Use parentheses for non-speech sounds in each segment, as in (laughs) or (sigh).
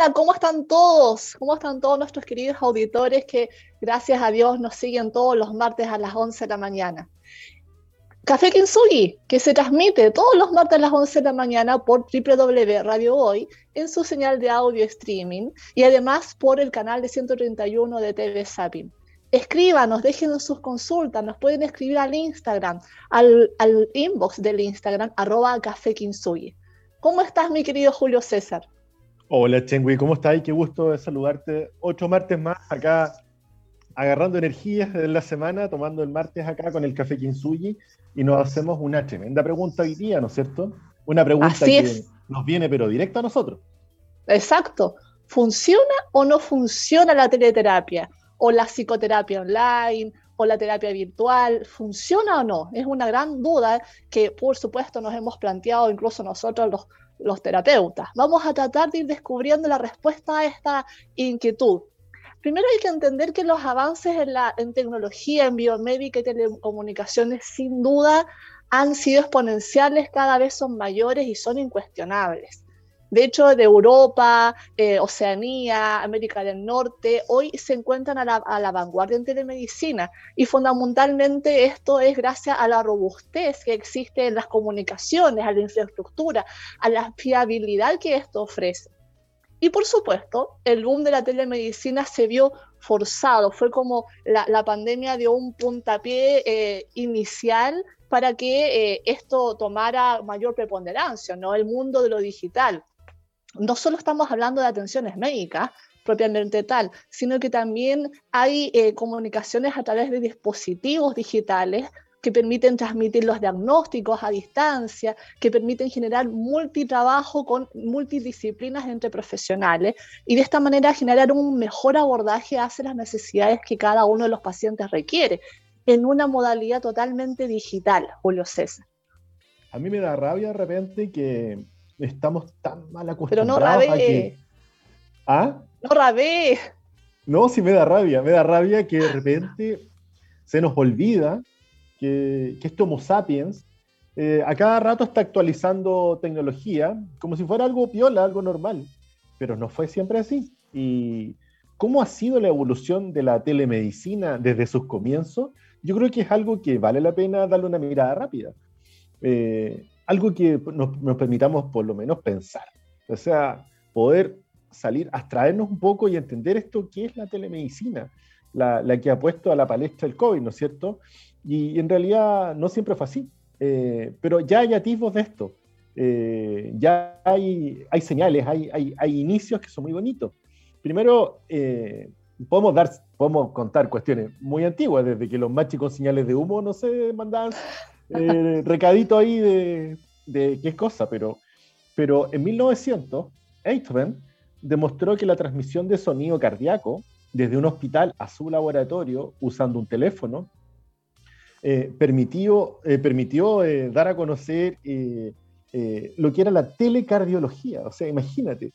Hola, ¿cómo están todos? ¿Cómo están todos nuestros queridos auditores que gracias a Dios nos siguen todos los martes a las 11 de la mañana? Café Kinsugi, que se transmite todos los martes a las 11 de la mañana por www Hoy en su señal de audio streaming y además por el canal de 131 de TV Sapin. Escríbanos, déjenos sus consultas, nos pueden escribir al Instagram, al, inbox del Instagram, arroba Café Kinsugi. ¿Cómo estás, mi querido Julio César? Hola, Chengui, ¿cómo estás? Qué gusto saludarte. Ocho martes más acá, agarrando energías de la semana, tomando el martes acá con el café Kinsugi y nos hacemos una tremenda pregunta hoy día, ¿no es cierto? Una pregunta que nos viene pero directa a nosotros. Exacto. ¿Funciona o no funciona la teleterapia? ¿O la psicoterapia online? ¿O la terapia virtual? ¿Funciona o no? Es una gran duda que por supuesto nos hemos planteado incluso nosotros los los terapeutas. Vamos a tratar de ir descubriendo la respuesta a esta inquietud. Primero hay que entender que los avances en, la, en tecnología, en biomédica y telecomunicaciones, sin duda, han sido exponenciales, cada vez son mayores y son incuestionables. De hecho, de Europa, eh, Oceanía, América del Norte, hoy se encuentran a la, vanguardia en telemedicina y fundamentalmente esto es gracias a la robustez que existe en las comunicaciones, a la infraestructura, a la fiabilidad que esto ofrece. Y por supuesto, el boom de la telemedicina se vio forzado, fue como la, pandemia dio un puntapié eh, inicial para que eh, esto tomara mayor preponderancia, ¿no? El mundo de lo digital no solo estamos hablando de atenciones médicas propiamente tal, sino que también hay eh, comunicaciones a través de dispositivos digitales que permiten transmitir los diagnósticos a distancia, que permiten generar multitrabajo con multidisciplinas entre profesionales y de esta manera generar un mejor abordaje hacia las necesidades que cada uno de los pacientes requiere en una modalidad totalmente digital, Julio César. A mí me da rabia de repente que estamos tan mal acostumbrados Pero no rabé. ¿Ah? No rabé. No, sí me da rabia, me da rabia que de repente se nos olvida que, que este Homo sapiens eh, a cada rato está actualizando tecnología como si fuera algo piola, algo normal, pero no fue siempre así. ¿Y cómo ha sido la evolución de la telemedicina desde sus comienzos? Yo creo que es algo que vale la pena darle una mirada rápida. Eh, algo que nos, permitamos por lo menos pensar. O sea, poder salir, abstraernos un poco y entender esto, qué es la telemedicina, la, que ha puesto a la palestra el COVID, ¿no es cierto? Y, en realidad no siempre fue así, eh, pero ya hay atisbos de esto, eh, ya hay, hay señales, hay, hay, hay, inicios que son muy bonitos. Primero, eh, podemos, dar, podemos contar cuestiones muy antiguas, desde que los machos con señales de humo no se mandaban eh, recadito ahí de, qué cosa, pero, pero en 1900, Eichmann demostró que la transmisión de sonido cardíaco desde un hospital a su laboratorio usando un teléfono eh, permitió, eh, permitió dar a conocer lo que era la telecardiología. O sea, imagínate,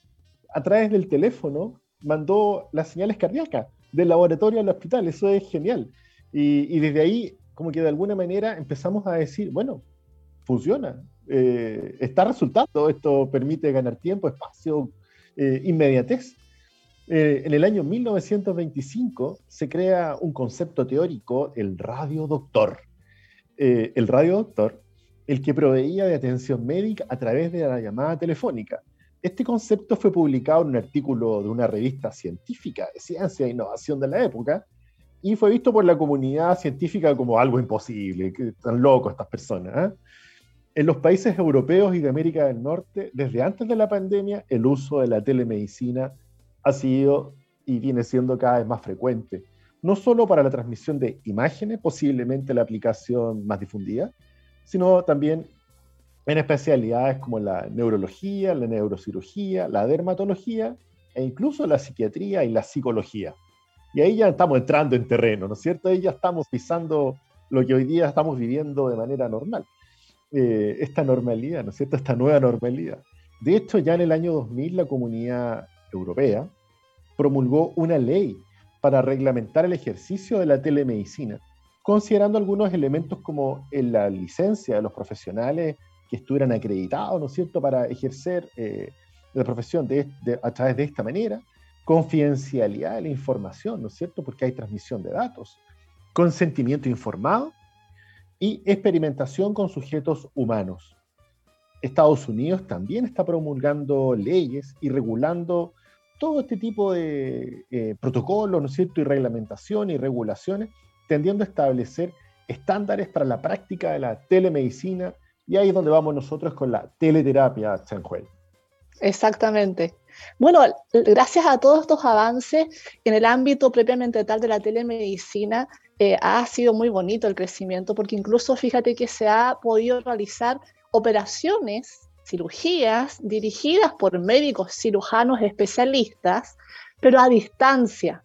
a través del teléfono mandó las señales cardíacas del laboratorio al hospital. Eso es genial. Y, y desde ahí como que de alguna manera empezamos a decir, bueno, funciona, eh, está resultando, esto permite ganar tiempo, espacio, eh, inmediatez. Eh, en el año 1925 se crea un concepto teórico, el radiodoctor. el radiodoctor, el que proveía de atención médica a través de la llamada telefónica. Este concepto fue publicado en un artículo de una revista científica de ciencia e innovación de la época, y fue visto por la comunidad científica como algo imposible, que están locos estas personas. ¿eh? En los países europeos y de América del Norte, desde antes de la pandemia, el uso de la telemedicina ha sido y viene siendo cada vez más frecuente. no solo para la transmisión de imágenes, posiblemente la aplicación más difundida, sino también en especialidades como la neurología, la neurocirugía, la dermatología e incluso la psiquiatría y la psicología. Y ahí ya estamos entrando en terreno, ¿no es cierto? Ahí ya estamos pisando lo que hoy día estamos viviendo de manera normal. Eh, esta normalidad, ¿no es cierto? Esta nueva normalidad. De hecho, ya en el año 2000 la Comunidad Europea promulgó una ley para reglamentar el ejercicio de la telemedicina, considerando algunos elementos como la licencia de los profesionales que estuvieran acreditados, ¿no es cierto?, para ejercer eh, la profesión a través de esta manera, confidencialidad de la información, ¿no es cierto?, porque hay transmisión de datos, consentimiento informado y experimentación con sujetos humanos. Estados Unidos también está promulgando leyes y regulando todo este tipo de eh, protocolos, ¿no es cierto?, y reglamentación y regulaciones, tendiendo a establecer estándares para la práctica de la telemedicina, y ahí es donde vamos nosotros con la teleterapia, Chanhuel. Exactamente. Bueno, gracias a todos estos avances en el ámbito propiamente tal de la telemedicina, eh, ha sido muy bonito el crecimiento, porque incluso fíjate que se ha podido realizar operaciones, cirugías dirigidas por médicos cirujanos especialistas, pero a distancia.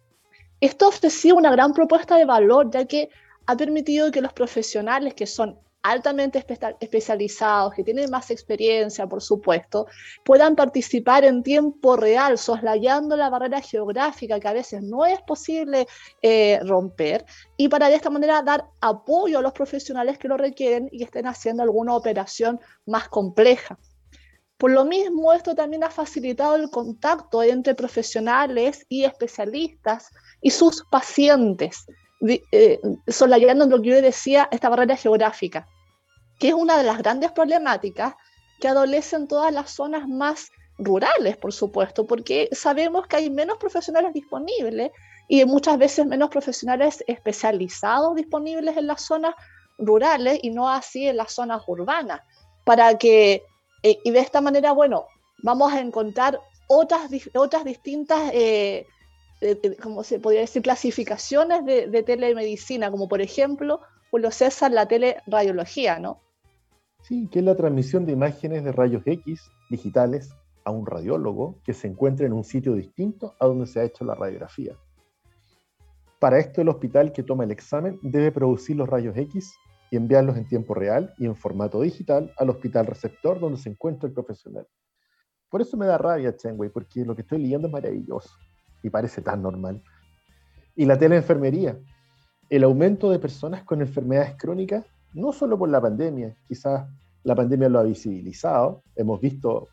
Esto ha ofrecido una gran propuesta de valor, ya que ha permitido que los profesionales que son altamente especializados, que tienen más experiencia, por supuesto, puedan participar en tiempo real, soslayando la barrera geográfica que a veces no es posible eh, romper, y para de esta manera dar apoyo a los profesionales que lo requieren y estén haciendo alguna operación más compleja. Por lo mismo, esto también ha facilitado el contacto entre profesionales y especialistas y sus pacientes, eh, solayando lo que yo decía, esta barrera geográfica, que es una de las grandes problemáticas que adolecen todas las zonas más rurales, por supuesto, porque sabemos que hay menos profesionales disponibles y muchas veces menos profesionales especializados disponibles en las zonas rurales y no así en las zonas urbanas, para que, eh, y de esta manera, bueno, vamos a encontrar otras, otras distintas eh, como se podría decir, clasificaciones de, telemedicina, como por ejemplo, Julio César, la teleradiología, ¿no? Sí, que es la transmisión de imágenes de rayos X digitales a un radiólogo que se encuentra en un sitio distinto a donde se ha hecho la radiografía. Para esto, el hospital que toma el examen debe producir los rayos X y enviarlos en tiempo real y en formato digital al hospital receptor donde se encuentra el profesional. Por eso me da rabia, Chenway, porque lo que estoy leyendo es maravilloso y parece tan normal. Y la teleenfermería, el aumento de personas con enfermedades crónicas, no solo por la pandemia, quizás la pandemia lo ha visibilizado, hemos visto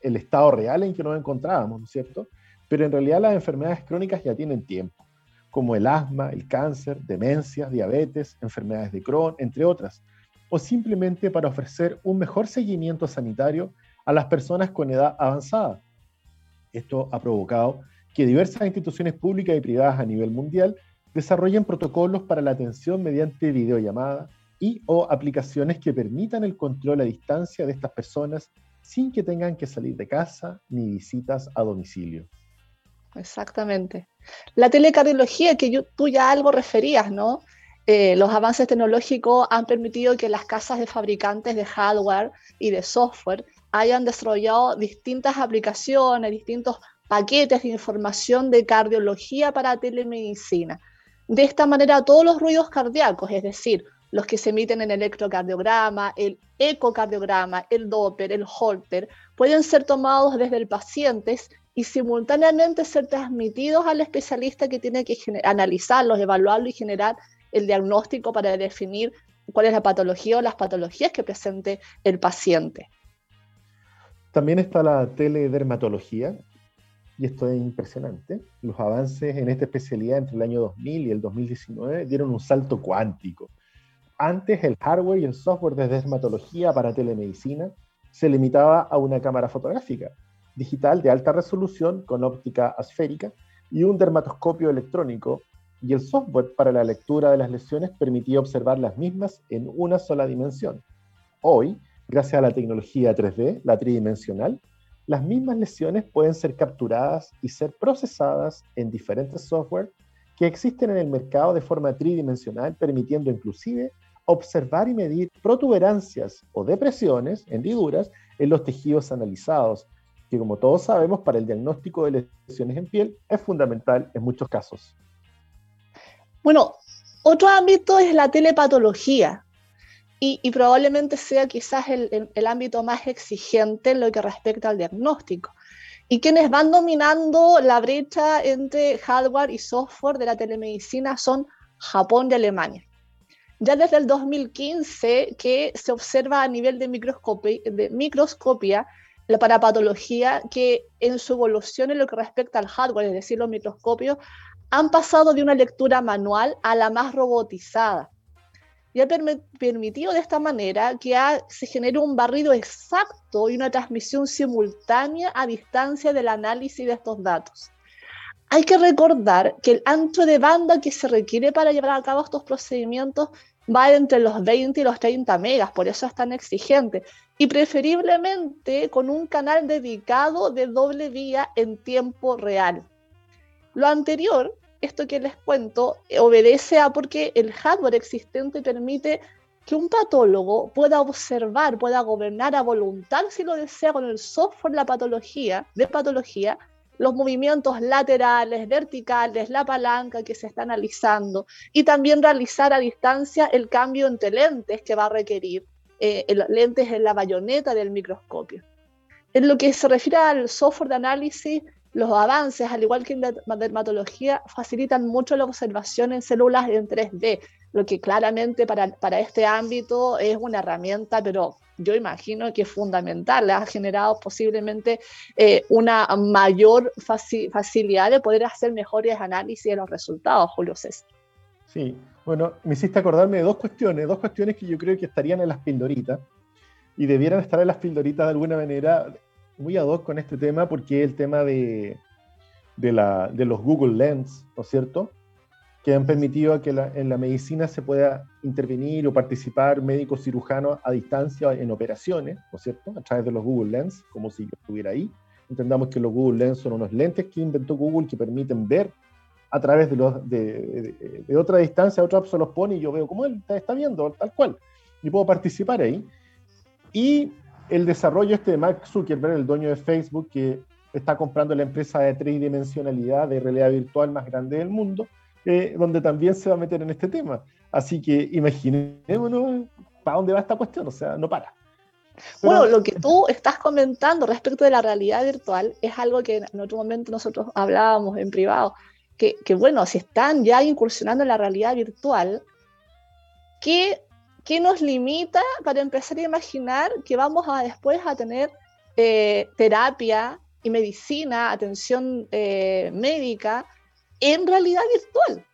el estado real en que nos encontrábamos, ¿no es cierto? Pero en realidad las enfermedades crónicas ya tienen tiempo, como el asma, el cáncer, demencias, diabetes, enfermedades de Crohn, entre otras, o simplemente para ofrecer un mejor seguimiento sanitario a las personas con edad avanzada. Esto ha provocado que diversas instituciones públicas y privadas a nivel mundial desarrollen protocolos para la atención mediante videollamada y o aplicaciones que permitan el control a distancia de estas personas sin que tengan que salir de casa ni visitas a domicilio. Exactamente. La telecardiología, que tú ya algo referías, ¿no? Eh, los avances tecnológicos han permitido que las casas de fabricantes de hardware y de software hayan desarrollado distintas aplicaciones, distintos paquetes de información de cardiología para telemedicina. De esta manera, todos los ruidos cardíacos, es decir, los que se emiten en el electrocardiograma, el ecocardiograma, el Doppler, el Holter, pueden ser tomados desde el paciente y simultáneamente ser transmitidos al especialista que tiene que analizarlos, evaluarlos y generar el diagnóstico para definir cuál es la patología o las patologías que presente el paciente. También está la teledermatología, y esto es impresionante, los avances en esta especialidad entre el año 2000 y el 2019 dieron un salto cuántico. Antes el hardware y el software de dermatología para telemedicina se limitaba a una cámara fotográfica digital de alta resolución con óptica asférica y un dermatoscopio electrónico, y el software para la lectura de las lesiones permitía observar las mismas en una sola dimensión. Hoy, gracias a la tecnología 3D, la tridimensional, las mismas lesiones pueden ser capturadas y ser procesadas en diferentes software que existen en el mercado de forma tridimensional, permitiendo inclusive observar y medir protuberancias o depresiones, hendiduras, en los tejidos analizados, que como todos sabemos, para el diagnóstico de lesiones en piel es fundamental en muchos casos. Bueno, otro ámbito es la telepatología, y, probablemente sea quizás el, ámbito más exigente en lo que respecta al diagnóstico. Y quienes van dominando la brecha entre hardware y software de la telemedicina son Japón y Alemania. Ya desde el 2015 que se observa a nivel de microscopia, de microscopia la parapatología que en su evolución en lo que respecta al hardware, es decir, los microscopios, han pasado de una lectura manual a la más robotizada y ha permitido de esta manera que se genere un barrido exacto y una transmisión simultánea a distancia del análisis de estos datos. Hay que recordar que el ancho de banda que se requiere para llevar a cabo estos procedimientos va entre los 20 y los 30 megas, por eso es tan exigente, y preferiblemente con un canal dedicado de doble vía en tiempo real. Lo anterior esto que les cuento obedece a porque el hardware existente permite que un patólogo pueda observar, pueda gobernar a voluntad, si lo desea, con el software la patología, de patología, los movimientos laterales, verticales, la palanca que se está analizando y también realizar a distancia el cambio entre lentes que va a requerir, eh, lentes en la bayoneta del microscopio. En lo que se refiere al software de análisis, los avances, al igual que en dermatología, facilitan mucho la observación en células en 3D, lo que claramente para, para este ámbito es una herramienta, pero yo imagino que es fundamental, ha generado posiblemente eh, una mayor facilidad de poder hacer mejores análisis de los resultados, Julio César. Sí, bueno, me hiciste acordarme de dos cuestiones, dos cuestiones que yo creo que estarían en las pildoritas y debieran estar en las pildoritas de alguna manera muy ad hoc con este tema porque es el tema de, de, la, de los Google Lens, ¿no es cierto? Que han permitido que en la medicina se pueda intervenir o participar médicos cirujanos a distancia en operaciones, ¿no es cierto? A través de los Google Lens, como si yo estuviera ahí. Entendamos que los Google Lens son unos lentes que inventó Google que permiten ver a través de, los, de, de, otra distancia, otro app se los pone y yo veo cómo él está viendo, tal cual. Y puedo participar ahí. Y el desarrollo este de Mark Zuckerberg, el dueño de Facebook, que está comprando la empresa de tridimensionalidad de realidad virtual más grande del mundo, eh, donde también se va a meter en este tema. Así que imaginémonos para dónde va esta cuestión, o sea, no para. bueno, lo que tú estás comentando respecto de la realidad virtual es algo que en otro momento nosotros hablábamos en privado, que, que bueno, si están ya incursionando en la realidad virtual, ¿qué ¿qué nos limita para empezar a imaginar que vamos a después a tener eh, terapia y medicina, atención eh, médica en realidad virtual?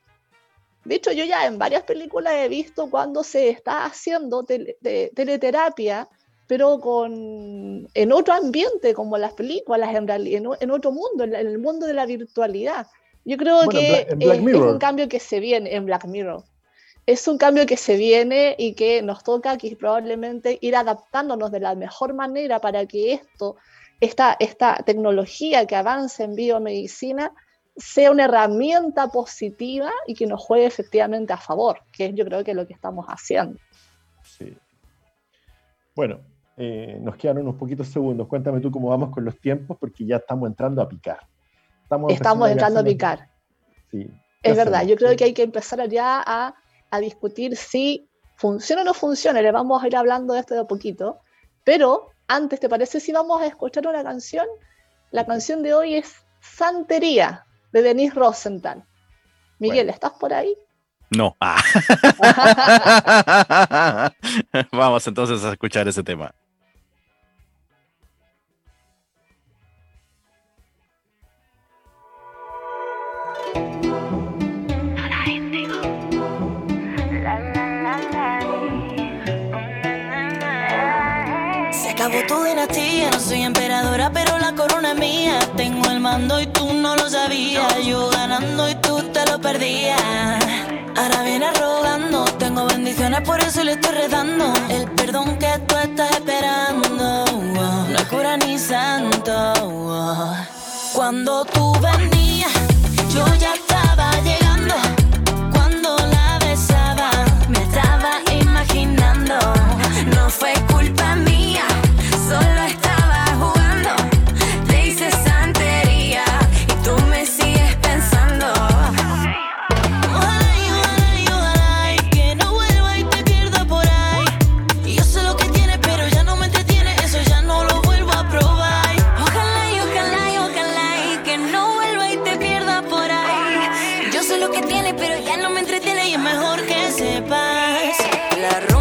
De hecho, yo ya en varias películas he visto cuando se está haciendo teleterapia, pero con, en otro ambiente, como las películas, en, en, otro mundo, en, el mundo de la virtualidad. Yo creo que es un cambio que se viene en Black Mirror es un cambio que se viene y que nos toca aquí probablemente ir adaptándonos de la mejor manera para que esto, esta, esta tecnología que avance en biomedicina, sea una herramienta positiva y que nos juegue efectivamente a favor, que es yo creo que es lo que estamos haciendo. Sí. Bueno, eh, nos quedan unos poquitos segundos. Cuéntame tú cómo vamos con los tiempos, porque ya estamos entrando a picar. Estamos, estamos entrando a picar. Sí. Es verdad, yo creo que hay que empezar ya a a discutir si funciona o no funciona. Le vamos a ir hablando de esto de a poquito. Pero antes, ¿te parece si vamos a escuchar una canción? La canción de hoy es Santería de Denise Rosenthal. Miguel, ¿estás por ahí? No. Ah. (laughs) Vamos entonces a escuchar ese tema. Pero la corona es mía. Tengo el mando y tú no lo sabías. Yo ganando y tú te lo perdías. Ahora vienes rogando, tengo bendiciones, por eso le estoy redando. El perdón que tú estás esperando, no es cura ni santo. Cuando tú venías, yo ya estaba llegando. Cuando la besaba, me estaba imaginando. No fue culpa mía, solo estaba ya no me entretiene y es mejor que sepas.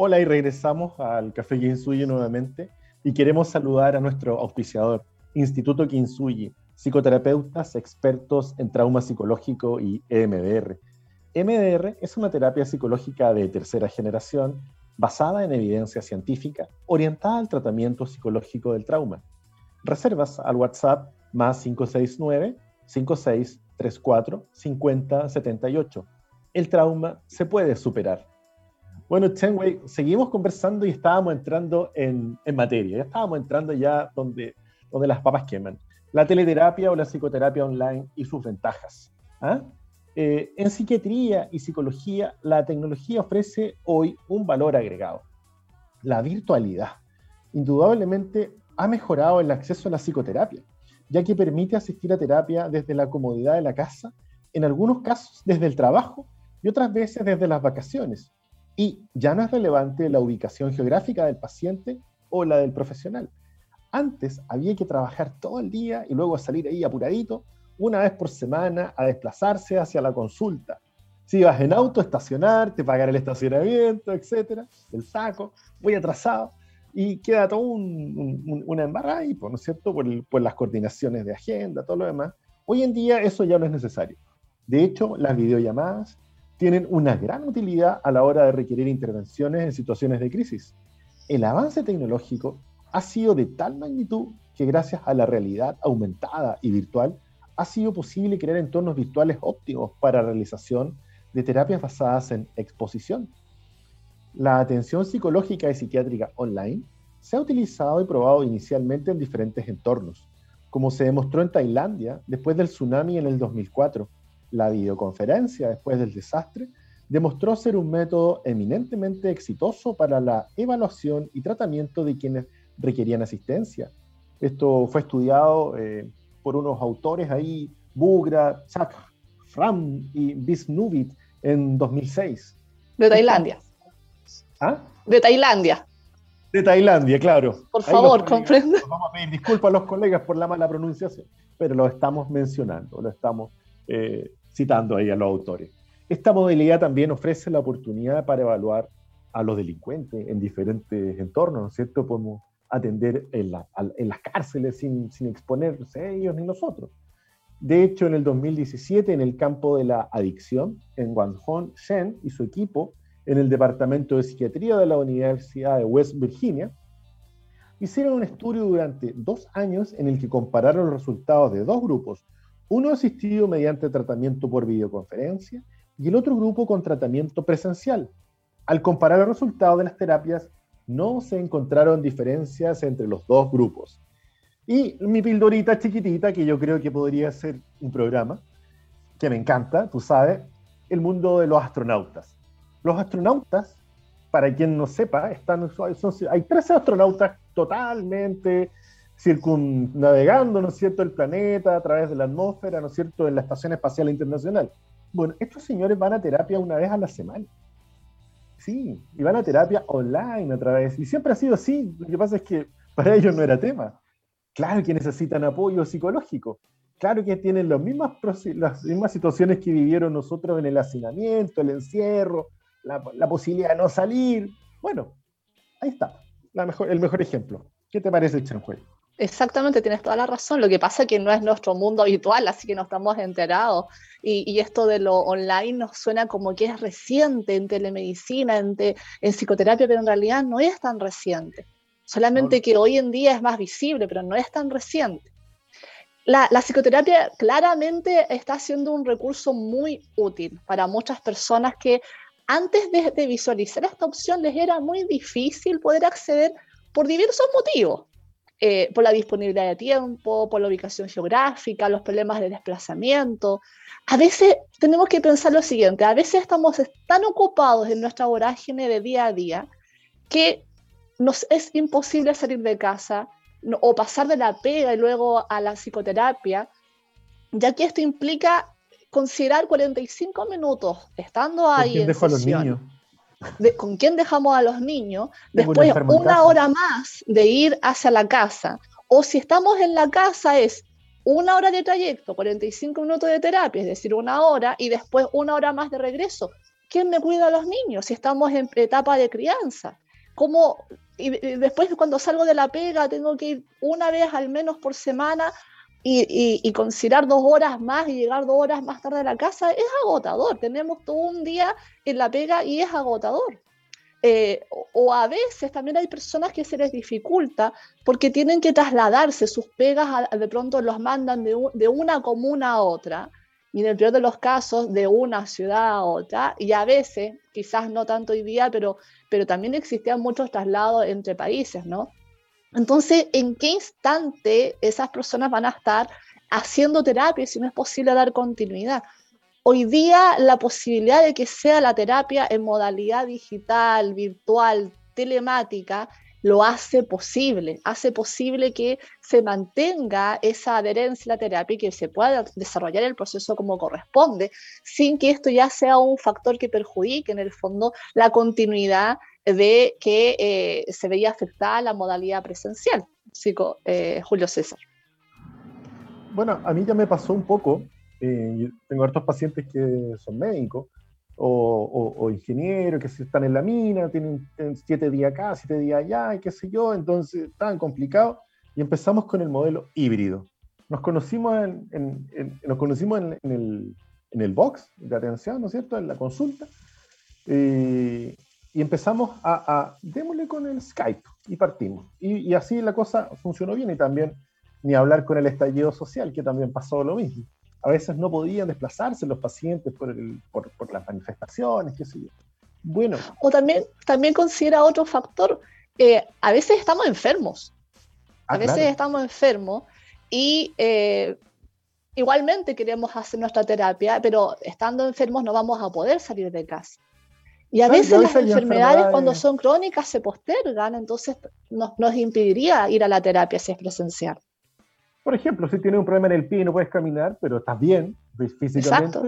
Hola y regresamos al Café Kinsuyi nuevamente y queremos saludar a nuestro auspiciador, Instituto Kinsuyi, psicoterapeutas expertos en trauma psicológico y EMDR. EMDR es una terapia psicológica de tercera generación basada en evidencia científica orientada al tratamiento psicológico del trauma. Reservas al WhatsApp más 569 5634 5078. El trauma se puede superar. Bueno, Chenwei, seguimos conversando y estábamos entrando en, en materia. Ya estábamos entrando ya donde, donde las papas queman. La teleterapia o la psicoterapia online y sus ventajas. ¿ah? Eh, en psiquiatría y psicología, la tecnología ofrece hoy un valor agregado. La virtualidad. Indudablemente ha mejorado el acceso a la psicoterapia, ya que permite asistir a terapia desde la comodidad de la casa, en algunos casos desde el trabajo y otras veces desde las vacaciones. Y ya no es relevante la ubicación geográfica del paciente o la del profesional. Antes había que trabajar todo el día y luego salir ahí apuradito, una vez por semana, a desplazarse hacia la consulta. Si ibas en auto, estacionarte, pagar el estacionamiento, etcétera, el saco, muy atrasado, y queda todo un, un, una embarrada ahí, ¿no es cierto? Por, el, por las coordinaciones de agenda, todo lo demás. Hoy en día eso ya no es necesario. De hecho, las videollamadas tienen una gran utilidad a la hora de requerir intervenciones en situaciones de crisis. El avance tecnológico ha sido de tal magnitud que gracias a la realidad aumentada y virtual ha sido posible crear entornos virtuales óptimos para realización de terapias basadas en exposición. La atención psicológica y psiquiátrica online se ha utilizado y probado inicialmente en diferentes entornos, como se demostró en Tailandia después del tsunami en el 2004. La videoconferencia después del desastre demostró ser un método eminentemente exitoso para la evaluación y tratamiento de quienes requerían asistencia. Esto fue estudiado eh, por unos autores ahí, Bugra, Chak Fram y Bisnubit en 2006. De Tailandia. ¿Ah? De Tailandia. De Tailandia, claro. Por favor, comprende. Vamos a pedir disculpas a los colegas por la mala pronunciación, pero lo estamos mencionando, lo estamos eh, citando ahí a los autores. Esta modalidad también ofrece la oportunidad para evaluar a los delincuentes en diferentes entornos, ¿no es cierto? Podemos atender en, las cárceles sin, sin exponerse ellos ni nosotros. De hecho, en el 2017, en el campo de la adicción, en Wanhong Shen y su equipo, en el Departamento de Psiquiatría de la Universidad de West Virginia, hicieron un estudio durante dos años en el que compararon los resultados de dos grupos, uno asistido mediante tratamiento por videoconferencia y el otro grupo con tratamiento presencial. Al comparar los resultados de las terapias, no se encontraron diferencias entre los dos grupos. Y mi pildorita chiquitita, que yo creo que podría ser un programa, que me encanta, tú sabes, el mundo de los astronautas. Los astronautas, para quien no sepa, están, hay 13 astronautas totalmente circunnavegando, ¿no es cierto?, el planeta a través de la atmósfera, ¿no es cierto?, en la Estación Espacial Internacional. Bueno, estos señores van a terapia una vez a la semana. Sí, y van a terapia online a través. Y siempre ha sido así. Lo que pasa es que para ellos no era tema. Claro que necesitan apoyo psicológico. Claro que tienen las mismas, las mismas situaciones que vivieron nosotros en el hacinamiento, el encierro, la, la posibilidad de no salir. Bueno, ahí está, el mejor ejemplo. ¿Qué te parece, Chanjuel? Exactamente, tienes toda la razón. Lo que pasa es que no es nuestro mundo habitual, así que no estamos enterados. Y, esto de lo online nos suena como que es reciente en telemedicina, en, en psicoterapia, pero en realidad no es tan reciente. Solamente que hoy en día es más visible, pero no es tan reciente. La, psicoterapia claramente está siendo un recurso muy útil para muchas personas que antes de, de visualizar esta opción les era muy difícil poder acceder por diversos motivos eh, por la disponibilidad de tiempo, por la ubicación geográfica, los problemas de desplazamiento. A veces tenemos que pensar lo siguiente, a veces estamos tan ocupados en nuestra vorágine de día a día que nos es imposible salir de casa o pasar de la pega y luego a la psicoterapia, ya que esto implica considerar 45 minutos estando ahí en sesión, con quién dejamos a los niños, después una hora más de ir hacia la casa. O si estamos en la casa es una hora de trayecto, 45 minutos de terapia, es decir, una hora, y después una hora más de regreso. ¿Quién me cuida a los niños si estamos en etapa de crianza? ¿Cómo, y después cuando salgo de la pega tengo que ir una vez al menos por semana y, considerar dos horas más y llegar dos horas más tarde a la casa es agotador. Tenemos todo un día en la pega y es agotador. Eh, o, a veces también hay personas que se les dificulta porque tienen que trasladarse, sus pegas de pronto los mandan de, de, una comuna a otra, y en el peor de los casos de una ciudad a otra, y a veces, quizás no tanto hoy día, pero, pero también existían muchos traslados entre países, ¿no? Entonces, ¿en qué instante esas personas van a estar haciendo terapia si no es posible dar continuidad? Hoy día la posibilidad de que sea la terapia en modalidad digital, virtual, telemática, lo hace posible, hace posible que se mantenga esa adherencia a la terapia y que se pueda desarrollar el proceso como corresponde, sin que esto ya sea un factor que perjudique en el fondo la continuidad de que eh, se veía afectada la modalidad presencial, psico, eh, Julio César. Bueno, a mí ya me pasó un poco. Eh, tengo hartos pacientes que son médicos o, ingenieros que están en la mina, tienen, siete días acá, siete días allá, y qué sé yo, entonces tan complicado. Y empezamos con el modelo híbrido. Nos conocimos en, nos conocimos en, el, en el box de atención, ¿no es cierto?, en la consulta. Eh, y empezamos a, a, démosle con el Skype y partimos. Y, así la cosa funcionó bien y también ni hablar con el estallido social, que también pasó lo mismo. A veces no podían desplazarse los pacientes por, el, por, por las manifestaciones, qué sé yo. Bueno. O también, también considera otro factor, eh, a veces estamos enfermos. a ah, veces estamos enfermos y eh, igualmente queremos hacer nuestra terapia, pero estando enfermos no vamos a poder salir de casa. Y a veces las enfermedades, cuando son crónicas se postergan, entonces nos, nos, impediría ir a la terapia si es presencial. Por ejemplo, si tienes un problema en el pie y no puedes caminar, pero estás bien físicamente,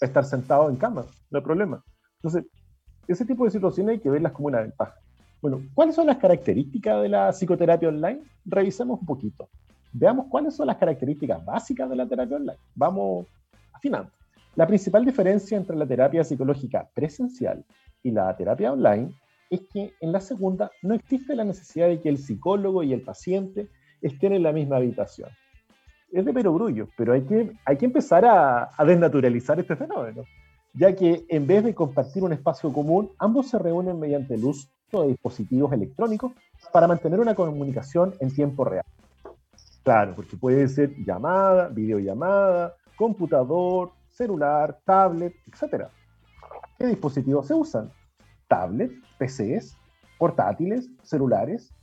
estar sentado en cama, no hay problema. Entonces, ese tipo de situaciones hay que verlas como una ventaja. Bueno, ¿cuáles son las características de la psicoterapia online? Revisemos un poquito. Veamos cuáles son las características básicas de la terapia online. Vamos afinando. La principal diferencia entre la terapia psicológica presencial y la terapia online es que en la segunda no existe la necesidad de que el psicólogo y el paciente estén en la misma habitación. Es de perogrullo, pero hay que, hay que empezar a, a desnaturalizar este fenómeno, ya que en vez de compartir un espacio común, ambos se reúnen mediante el uso de dispositivos electrónicos para mantener una comunicación en tiempo real. Claro, porque puede ser llamada, videollamada, computador, celular, tablet, etc. ¿Qué dispositivos se usan? Tablet, PCs, portátiles, celulares.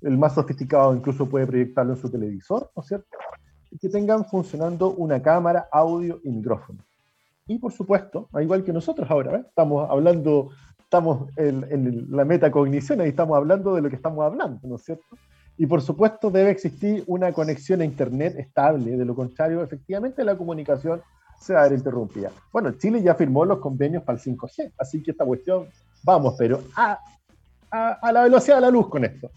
El más sofisticado incluso puede proyectarlo en su televisor, ¿no es cierto? Que tengan funcionando una cámara, audio y micrófono. Y por supuesto, igual que nosotros ahora, ¿eh? estamos hablando, estamos en, en la metacognición, ahí estamos hablando de lo que estamos hablando, ¿no es cierto? Y por supuesto debe existir una conexión a Internet estable, de lo contrario, efectivamente la comunicación se va a ver interrumpida. Bueno, Chile ya firmó los convenios para el 5G, así que esta cuestión, vamos, pero a, a, a la velocidad de la luz con esto.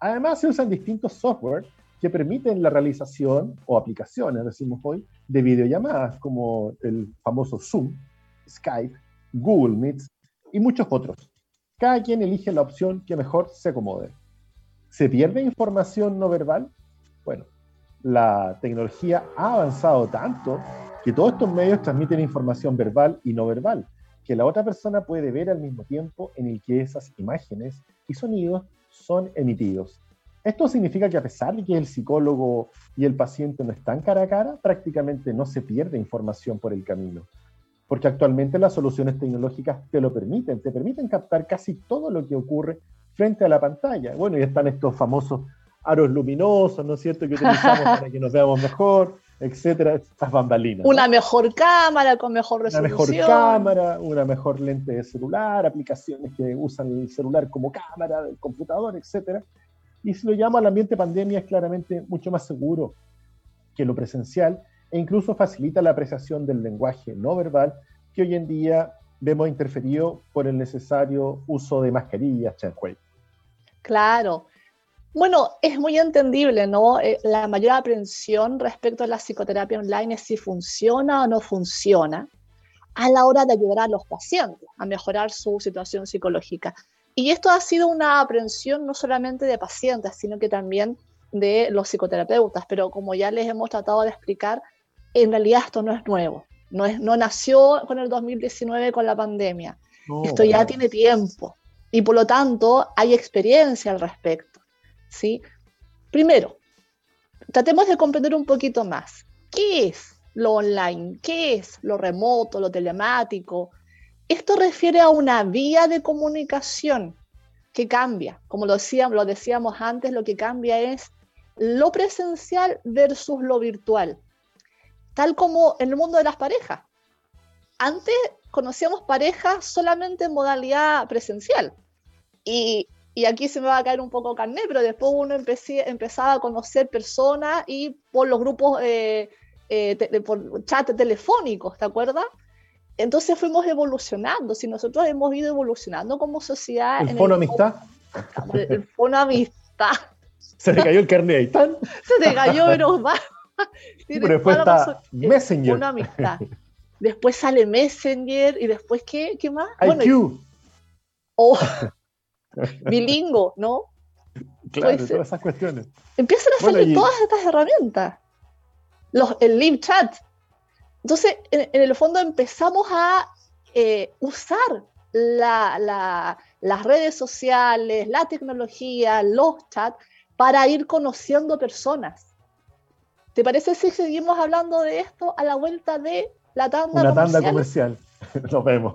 Además, se usan distintos software que permiten la realización o aplicaciones, decimos hoy, de videollamadas, como el famoso Zoom, Skype, Google Meet y muchos otros. Cada quien elige la opción que mejor se acomode. ¿Se pierde información no verbal? Bueno, la tecnología ha avanzado tanto que todos estos medios transmiten información verbal y no verbal, que la otra persona puede ver al mismo tiempo en el que esas imágenes y sonidos son emitidos. Esto significa que a pesar de que el psicólogo y el paciente no están cara a cara, prácticamente no se pierde información por el camino, porque actualmente las soluciones tecnológicas te lo permiten, te permiten captar casi todo lo que ocurre frente a la pantalla. Bueno, y están estos famosos aros luminosos, ¿no es cierto?, que utilizamos (laughs) para que nos veamos mejor, etcétera, estas bambalinas. Una mejor cámara con mejor Una resolución. mejor cámara, una mejor lente de celular, aplicaciones que usan el celular como cámara del computador, etcétera. Y si lo llamo al ambiente pandemia es claramente mucho más seguro que lo presencial e incluso facilita la apreciación del lenguaje no verbal que hoy en día vemos interferido por el necesario uso de mascarillas, Chen-Hui. Claro. Bueno, es muy entendible, ¿no? Eh, la mayor aprensión respecto a la psicoterapia online es si funciona o no funciona a la hora de ayudar a los pacientes a mejorar su situación psicológica. Y esto ha sido una aprensión no solamente de pacientes, sino que también de los psicoterapeutas. Pero como ya les hemos tratado de explicar, en realidad esto no es nuevo. No, es, no nació con el 2019 con la pandemia. No, Esto ya tiene tiempo y por lo tanto hay experiencia al respecto. ¿Sí? Primero, tratemos de comprender un poquito más. ¿Qué es lo online? ¿Qué es lo remoto, lo telemático? Esto refiere a una vía de comunicación que cambia. Como lo decíamos, lo decíamos antes, lo que cambia es lo presencial versus lo virtual. Tal como en el mundo de las parejas. Antes conocíamos parejas solamente en modalidad presencial. Y, y aquí se me va a caer un poco carné, pero después uno empecé, empezaba a conocer personas y por los grupos, eh, eh, te- por chat telefónicos, ¿te acuerdas? Entonces fuimos evolucionando, si nosotros hemos ido evolucionando como sociedad. en El fono amistad, El, el fono amistad. (laughs) se le cayó el carnet ahí, tan. Se te cayó, pero va. (laughs) Pero después está Messenger. Fono amistad. Después sale Messenger y después, ¿qué, qué más? Bueno, IQ, o (laughs) bilingo, ¿no? claro, todas esas cuestiones. Empiezan a Bueno, salir y- todas estas herramientas. Los, el live chat. Entonces, en, en el fondo empezamos a eh, usar la- la- las redes sociales, la tecnología, los chats, para ir conociendo personas. ¿Te parece si seguimos hablando de esto a la vuelta de la tanda Una tanda comercial? comercial. (laughs) Nos vemos.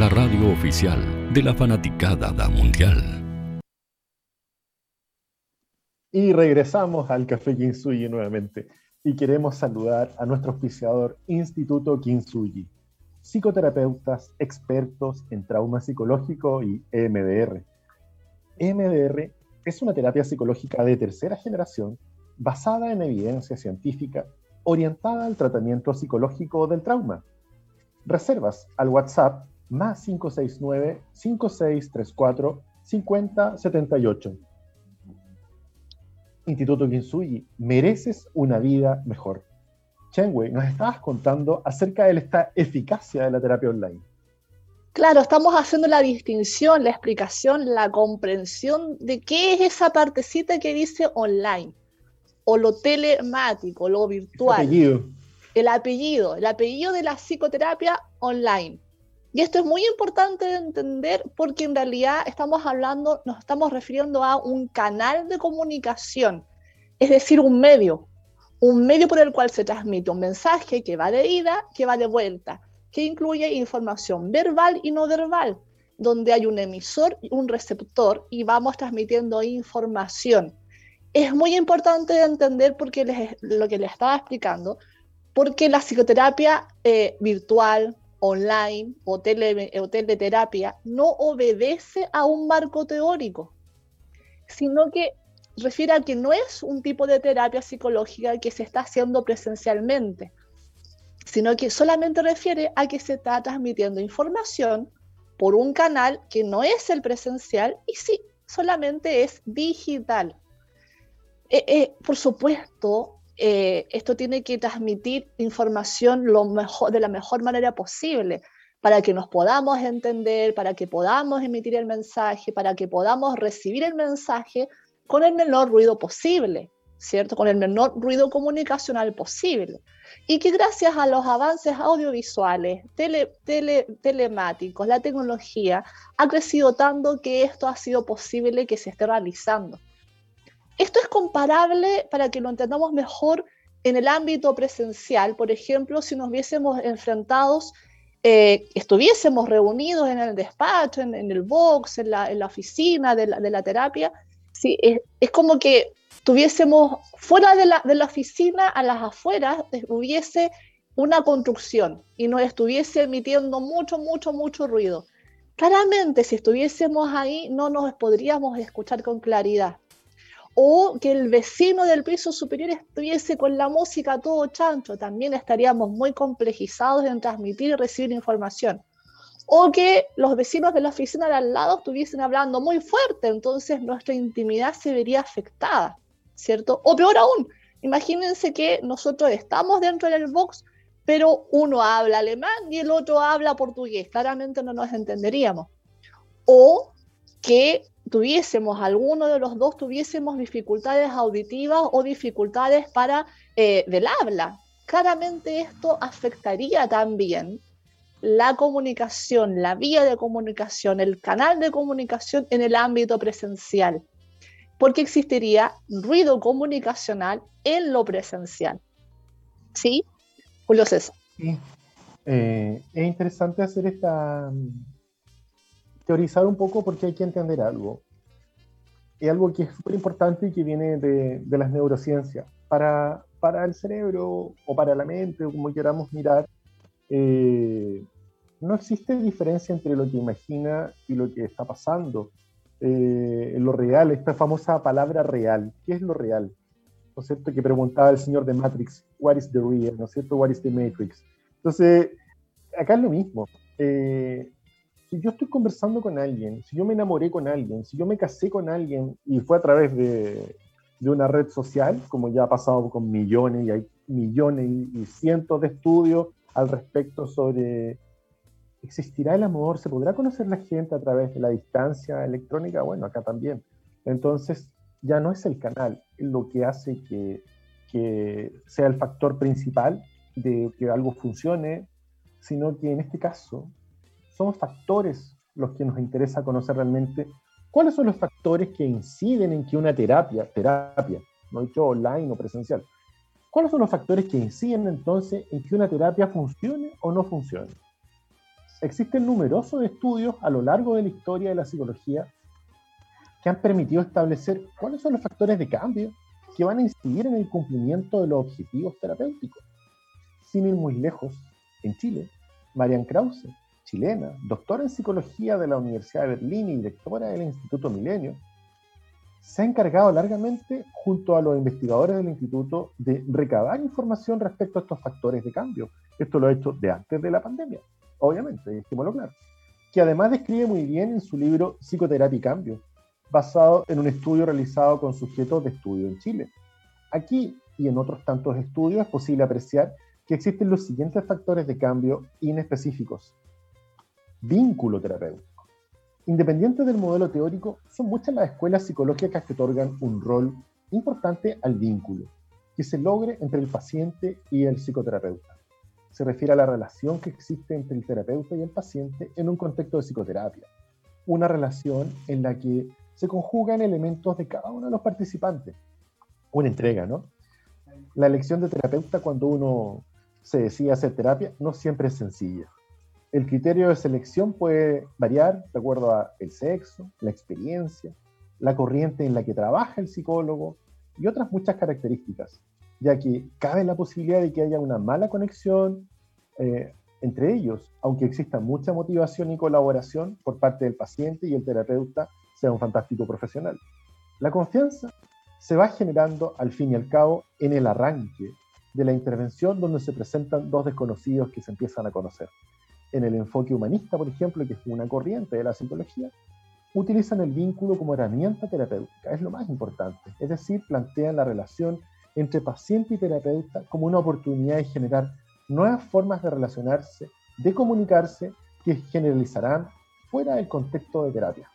la radio oficial de la fanaticada da mundial. Y regresamos al Café Kinsuyi nuevamente y queremos saludar a nuestro auspiciador Instituto Kinsuyi, psicoterapeutas expertos en trauma psicológico y EMDR. EMDR es una terapia psicológica de tercera generación basada en evidencia científica orientada al tratamiento psicológico del trauma. Reservas al WhatsApp más 569-5634-5078. Instituto Kinsuyi, mereces una vida mejor. Chenwei, nos estabas contando acerca de esta eficacia de la terapia online. Claro, estamos haciendo la distinción, la explicación, la comprensión de qué es esa partecita que dice online o lo telemático, lo virtual. El apellido. El apellido, el apellido de la psicoterapia online. Y esto es muy importante de entender porque en realidad estamos hablando, nos estamos refiriendo a un canal de comunicación, es decir, un medio, un medio por el cual se transmite un mensaje que va de ida, que va de vuelta, que incluye información verbal y no verbal, donde hay un emisor y un receptor y vamos transmitiendo información. Es muy importante entender porque les, lo que les estaba explicando, porque la psicoterapia eh, virtual, online o, tele, o teleterapia no obedece a un marco teórico, sino que refiere a que no es un tipo de terapia psicológica que se está haciendo presencialmente, sino que solamente refiere a que se está transmitiendo información por un canal que no es el presencial y sí, solamente es digital. Eh, eh, por supuesto, eh, esto tiene que transmitir información lo mejor, de la mejor manera posible para que nos podamos entender, para que podamos emitir el mensaje, para que podamos recibir el mensaje con el menor ruido posible, ¿cierto? Con el menor ruido comunicacional posible. Y que gracias a los avances audiovisuales, telemáticos, la tecnología, ha crecido tanto que esto ha sido posible que se esté realizando. Esto es comparable, para que lo entendamos mejor, en el ámbito presencial, por ejemplo, si nos viésemos enfrentados, eh, estuviésemos reunidos en el despacho, en, el box, en la, oficina de la, terapia, sí, es, como que tuviésemos fuera de la, de la oficina, a las afueras, hubiese una construcción y nos estuviese emitiendo mucho, mucho, mucho ruido. Claramente, si estuviésemos ahí, no nos podríamos escuchar con claridad o que el vecino del piso superior estuviese con la música todo chancho, también estaríamos muy complejizados en transmitir y recibir información. O que los vecinos de la oficina de al lado estuviesen hablando muy fuerte, entonces nuestra intimidad se vería afectada, ¿cierto? O peor aún, imagínense que nosotros estamos dentro del box, pero uno habla alemán y el otro habla portugués, claramente no nos entenderíamos. O que tuviésemos, alguno de los dos tuviésemos dificultades auditivas o dificultades para eh, del habla. Claramente esto afectaría también la comunicación, la vía de comunicación, el canal de comunicación en el ámbito presencial, porque existiría ruido comunicacional en lo presencial. ¿Sí? Julio César. Eh, es interesante hacer esta, teorizar un poco porque hay que entender algo. Y algo que es súper importante y que viene de, de, las neurociencias. Para, para el cerebro o para la mente, o como queramos mirar, eh, no existe diferencia entre lo que imagina y lo que está pasando. Eh, lo real, esta famosa palabra real, ¿qué es lo real? ¿No es cierto? Que preguntaba el señor de Matrix, what is the real? ¿No es cierto? What is the Matrix? Entonces, acá es lo mismo. Eh, si yo estoy conversando con alguien, si yo me enamoré con alguien, si yo me casé con alguien y fue a través de, una red social, como ya ha pasado con millones y hay millones y, cientos de estudios al respecto sobre ¿existirá el amor? ¿Se podrá conocer la gente a través de la distancia electrónica? Bueno, acá también. Entonces, ya no es el canal lo que hace que, que sea el factor principal de que algo funcione, sino que en este caso somos factores los que nos interesa conocer realmente cuáles son los factores que inciden en que una terapia, terapia, no dicho online o presencial, cuáles son los factores que inciden entonces en que una terapia funcione o no funcione. Existen numerosos estudios a lo largo de la historia de la psicología que han permitido establecer cuáles son los factores de cambio que van a incidir en el cumplimiento de los objetivos terapéuticos. Sin ir muy lejos, en Chile, Marian Krause, chilena, doctora en psicología de la Universidad de Berlín y directora del Instituto Milenio, se ha encargado largamente, junto a los investigadores del instituto, de recabar información respecto a estos factores de cambio. Esto lo ha hecho de antes de la pandemia, obviamente, dejémoslo claro. Que además describe muy bien en su libro Psicoterapia y Cambio, basado en un estudio realizado con sujetos de estudio en Chile. Aquí y en otros tantos estudios es posible apreciar que existen los siguientes factores de cambio inespecíficos. Vínculo terapéutico. Independiente del modelo teórico, son muchas las escuelas psicológicas que otorgan un rol importante al vínculo que se logre entre el paciente y el psicoterapeuta. Se refiere a la relación que existe entre el terapeuta y el paciente en un contexto de psicoterapia. Una relación en la que se conjugan elementos de cada uno de los participantes. Una entrega, ¿no? La elección de terapeuta cuando uno se decide hacer terapia no siempre es sencilla. El criterio de selección puede variar de acuerdo a el sexo, la experiencia, la corriente en la que trabaja el psicólogo y otras muchas características, ya que cabe la posibilidad de que haya una mala conexión eh, entre ellos, aunque exista mucha motivación y colaboración por parte del paciente y el terapeuta sea un fantástico profesional. La confianza se va generando al fin y al cabo en el arranque de la intervención donde se presentan dos desconocidos que se empiezan a conocer. En el enfoque humanista, por ejemplo, que es una corriente de la psicología, utilizan el vínculo como herramienta terapéutica, es lo más importante, es decir, plantean la relación entre paciente y terapeuta como una oportunidad de generar nuevas formas de relacionarse, de comunicarse, que generalizarán fuera del contexto de terapia.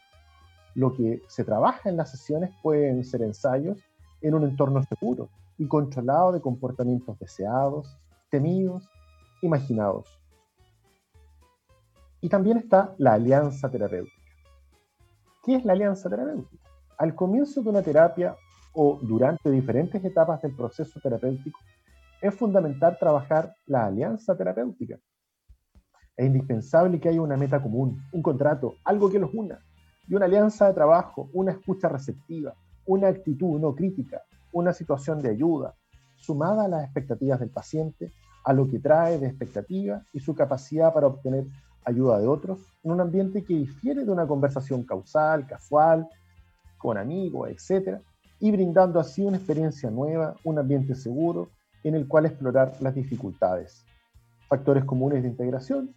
Lo que se trabaja en las sesiones pueden ser ensayos en un entorno seguro y controlado de comportamientos deseados, temidos, imaginados. Y también está la alianza terapéutica. ¿Qué es la alianza terapéutica? Al comienzo de una terapia o durante diferentes etapas del proceso terapéutico, es fundamental trabajar la alianza terapéutica. Es indispensable que haya una meta común, un contrato, algo que los una, y una alianza de trabajo, una escucha receptiva, una actitud no crítica, una situación de ayuda, sumada a las expectativas del paciente, a lo que trae de expectativa y su capacidad para obtener ayuda de otros, en un ambiente que difiere de una conversación causal, casual, con amigos, etc., y brindando así una experiencia nueva, un ambiente seguro en el cual explorar las dificultades. Factores comunes de integración,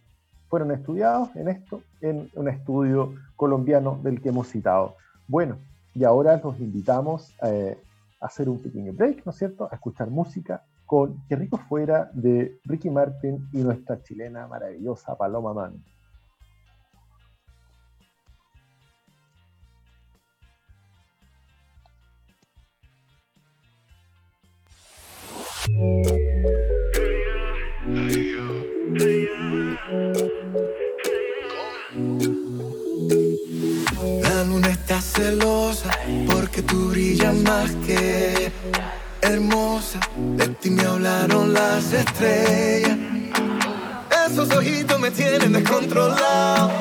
fueron estudiados en esto, en un estudio colombiano del que hemos citado. Bueno, y ahora los invitamos eh, a hacer un pequeño break, ¿no es cierto?, a escuchar música con Qué rico fuera de Ricky Martin y nuestra chilena maravillosa Paloma Man. La luna está celosa porque tú brillas más que hermosa. De ti me hablaron las estrellas. Esos ojitos me tienen descontrolado.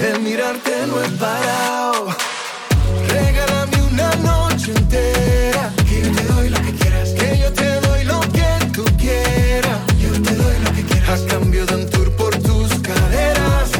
El mirarte no es parado. Regálame una noche entera. Que yo te doy lo que quieras. Que yo te doy lo que tú quieras. Yo te doy lo que quieras. A cambio de un tour por tus caderas.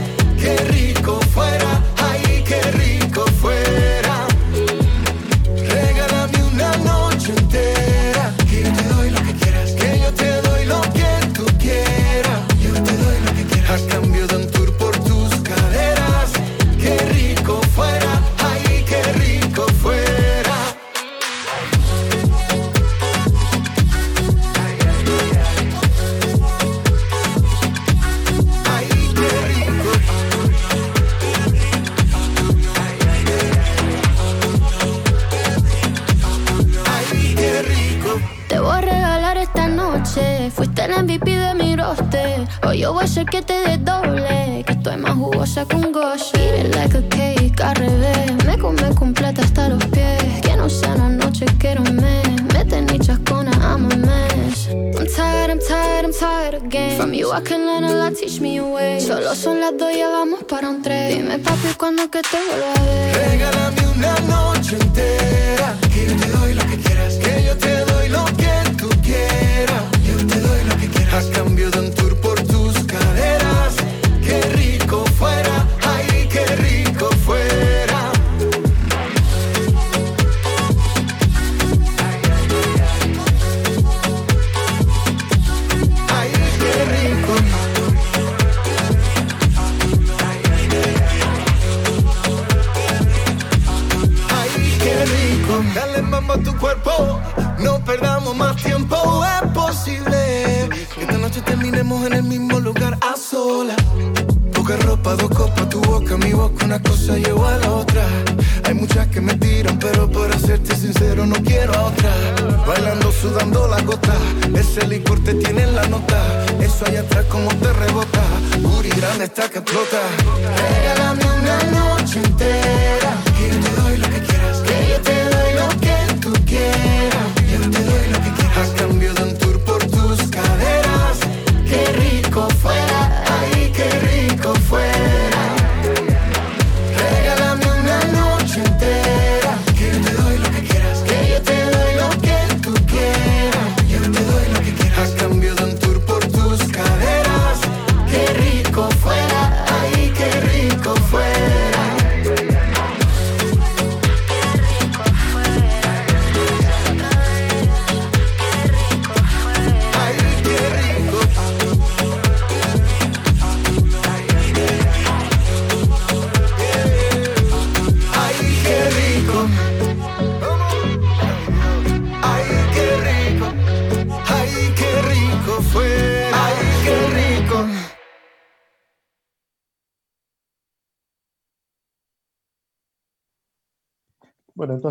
Copas, tu boca, mi boca, una cosa llevo a la otra. Hay muchas que me tiran, pero por hacerte sincero no quiero a otra. Bailando, sudando la gota, ese licor te tiene en la nota. Eso allá atrás como te rebota, Booty grande está que explota. Regálame una noche entera, que yo te doy lo que quieras, que yo te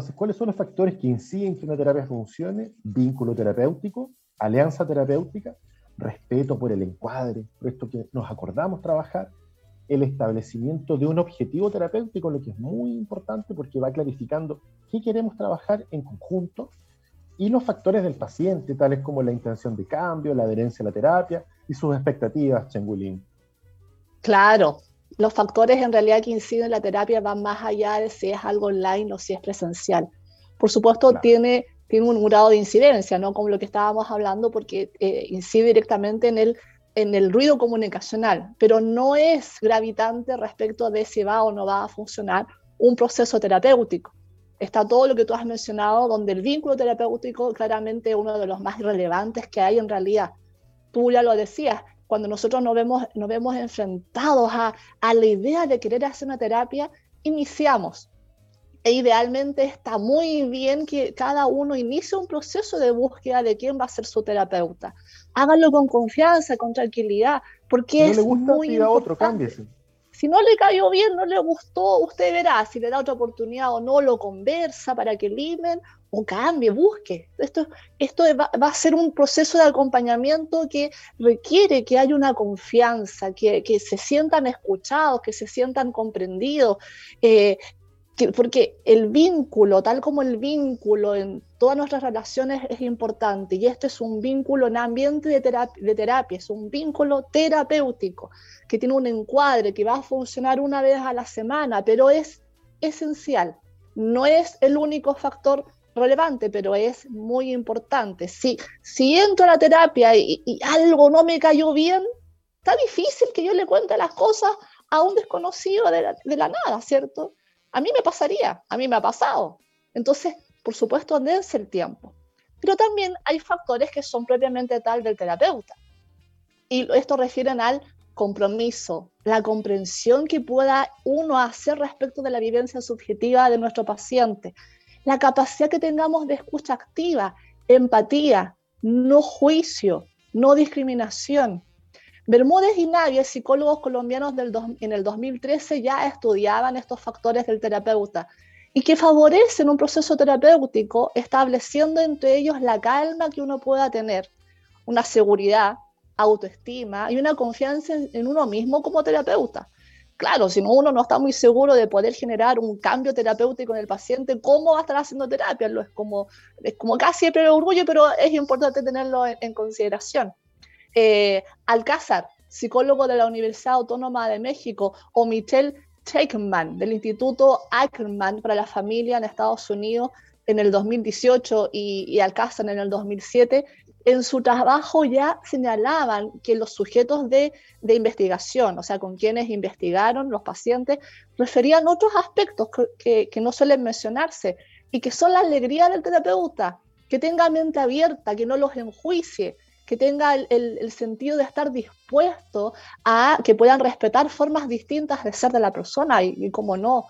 entonces, ¿cuáles son los factores que inciden que una terapia funcione? Vínculo terapéutico, alianza terapéutica, respeto por el encuadre, por esto que nos acordamos trabajar, el establecimiento de un objetivo terapéutico, lo que es muy importante porque va clarificando qué queremos trabajar en conjunto, y los factores del paciente, tales como la intención de cambio, la adherencia a la terapia y sus expectativas, Chengulín. Claro, los factores en realidad que inciden en la terapia van más allá de si es algo online o si es presencial. Por supuesto, tiene, tiene un grado de incidencia, ¿no? Como lo que estábamos hablando, porque eh, incide directamente en el, en el ruido comunicacional, pero no es gravitante respecto de si va o no va a funcionar un proceso terapéutico. Está todo lo que tú has mencionado, donde el vínculo terapéutico claramente es uno de los más relevantes que hay en realidad. Tú ya lo decías, cuando nosotros nos vemos, nos vemos enfrentados a, a la idea de querer hacer una terapia, iniciamos. E idealmente está muy bien que cada uno inicie un proceso de búsqueda de quién va a ser su terapeuta. Háganlo con confianza, con tranquilidad, porque no es le gusta, muy pida otro, importante. cámbiese. Si no le cayó bien, no le gustó, usted verá si le da otra oportunidad o no, lo conversa para que limen o cambie, busque. Esto, esto va, a ser un proceso de acompañamiento que requiere que haya una confianza, que, que se sientan escuchados, que se sientan comprendidos, eh, que- porque el vínculo, tal como el vínculo en todas nuestras relaciones es importante, y este es un vínculo en ambiente de terapia, es un vínculo terapéutico, que tiene un encuadre, que va a funcionar una vez a la semana, pero es esencial. No es el único factor relevante, pero es muy importante. Si, si entro a la terapia y, algo no me cayó bien, está difícil que yo le cuente las cosas a un desconocido de la nada, ¿cierto? A mí me pasaría, a mí me ha pasado. Entonces, por supuesto, dense el tiempo. Pero también hay factores que son propiamente tal del terapeuta. Y esto refieren al compromiso, la comprensión que pueda uno hacer respecto de la vivencia subjetiva de nuestro paciente, la capacidad que tengamos de escucha activa, empatía, no juicio, no discriminación. Bermúdez y Navia, psicólogos colombianos en el 2013, ya estudiaban estos factores del terapeuta y que favorecen un proceso terapéutico estableciendo entre ellos la calma que uno pueda tener, una seguridad, autoestima y una confianza en, uno mismo como terapeuta. Claro, si uno no está muy seguro de poder generar un cambio terapéutico en el paciente, ¿cómo va a estar haciendo terapia? Es como, es como casi el orgullo, pero es importante tenerlo en, consideración. Eh, Alcázar, psicólogo de la Universidad Autónoma de México, o Michelle Takeman, del Instituto Ackerman para la Familia en Estados Unidos en el 2018 y, y Alcázar en el 2007, en su trabajo ya señalaban que los sujetos de, investigación, o sea, con quienes investigaron los pacientes, referían otros aspectos que, no suelen mencionarse y que son la alegría del terapeuta, que tenga mente abierta, que no los enjuicie, que tenga el, sentido de estar dispuesto a que puedan respetar formas distintas de ser de la persona y, y como no,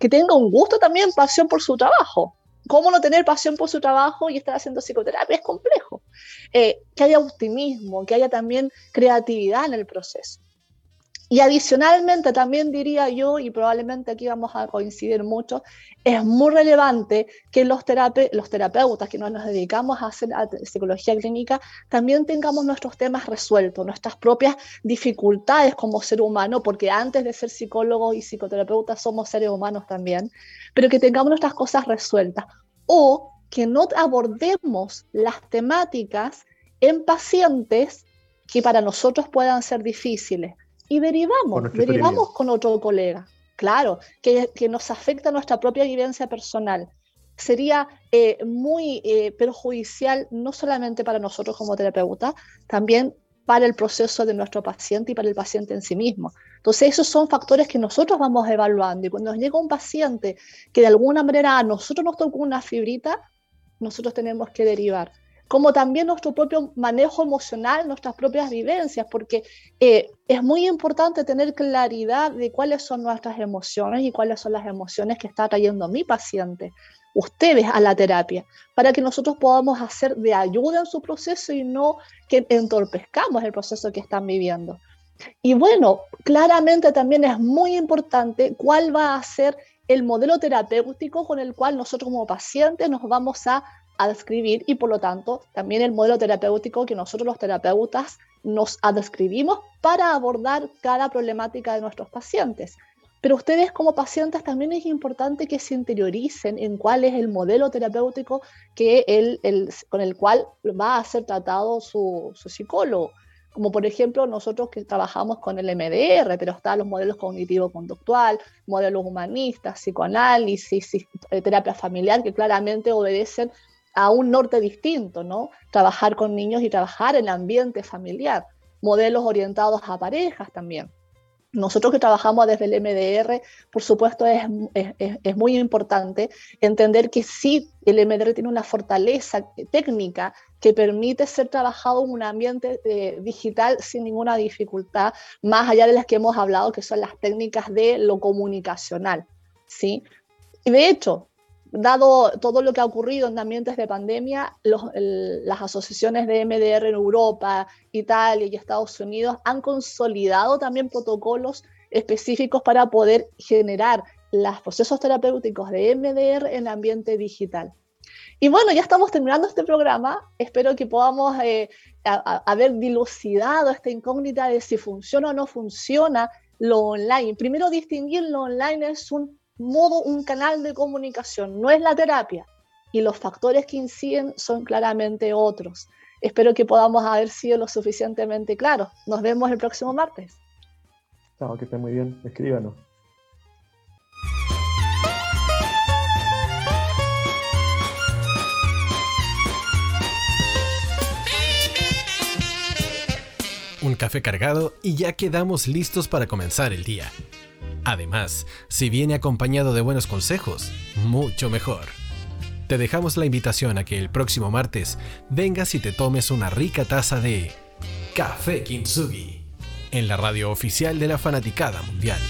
que tenga un gusto también, pasión por su trabajo cómo no tener pasión por su trabajo y estar haciendo psicoterapia es complejo. Eh, que haya optimismo, que haya también creatividad en el proceso. Y adicionalmente también diría yo, y probablemente aquí vamos a coincidir mucho, es muy relevante que los, los terapeutas que nos dedicamos a hacer psicología clínica también tengamos nuestros temas resueltos, nuestras propias dificultades como ser humano, porque antes de ser psicólogos y psicoterapeutas somos seres humanos también, pero que tengamos nuestras cosas resueltas. O que no abordemos las temáticas en pacientes que para nosotros puedan ser difíciles y derivamos, derivamos con otro colega, claro, que, que, nos afecta nuestra propia vivencia personal. Sería eh, muy eh, perjudicial no solamente para nosotros como terapeutas, también para el proceso de nuestro paciente y para el paciente en sí mismo. Entonces, esos son factores que nosotros vamos evaluando y cuando nos llega un paciente que de alguna manera a nosotros nos tocó una fibrita, nosotros tenemos que derivar como también nuestro propio manejo emocional, nuestras propias vivencias, porque eh, es muy importante tener claridad de cuáles son nuestras emociones y cuáles son las emociones que está trayendo mi paciente, ustedes a la terapia, para que nosotros podamos hacer de ayuda en su proceso y no que entorpezcamos el proceso que están viviendo. Y bueno, claramente también es muy importante cuál va a ser el modelo terapéutico con el cual nosotros como pacientes nos vamos a adscribir y por lo tanto también el modelo terapéutico que nosotros los terapeutas nos adscribimos para abordar cada problemática de nuestros pacientes. Pero ustedes como pacientes también es importante que se interioricen en cuál es el modelo terapéutico que el, el, con el cual va a ser tratado su, su psicólogo como por ejemplo nosotros que trabajamos con el MDR, pero están los modelos cognitivo-conductual, modelos humanistas, psicoanálisis, eh, terapia familiar, que claramente obedecen a un norte distinto, ¿no? Trabajar con niños y trabajar en ambiente familiar, modelos orientados a parejas también. Nosotros que trabajamos desde el MDR, por supuesto, es, es, muy importante entender que sí, el MDR tiene una fortaleza técnica que permite ser trabajado en un ambiente eh, digital sin ninguna dificultad, más allá de las que hemos hablado, que son las técnicas de lo comunicacional. ¿sí? Y de hecho, dado todo lo que ha ocurrido en ambientes de pandemia, las asociaciones de MDR en Europa, Italia y Estados Unidos han consolidado también protocolos específicos para poder generar los procesos terapéuticos de MDR en ambiente digital. Y bueno, ya estamos terminando este programa. Espero que podamos eh, haber dilucidado esta incógnita de si funciona o no funciona lo online. Primero, distinguir lo online es un modo, un canal de comunicación, no es la terapia. Y los factores que inciden son claramente otros. Espero que podamos haber sido lo suficientemente claros. Nos vemos el próximo martes. Chao, que esté muy bien. Escríbanos. Un café cargado y ya quedamos listos para comenzar el día. Además, si viene acompañado de buenos consejos, mucho mejor. Te dejamos la invitación a que el próximo martes vengas y te tomes una rica taza de Café Kintsugi en la radio oficial de la Fanaticada Mundial.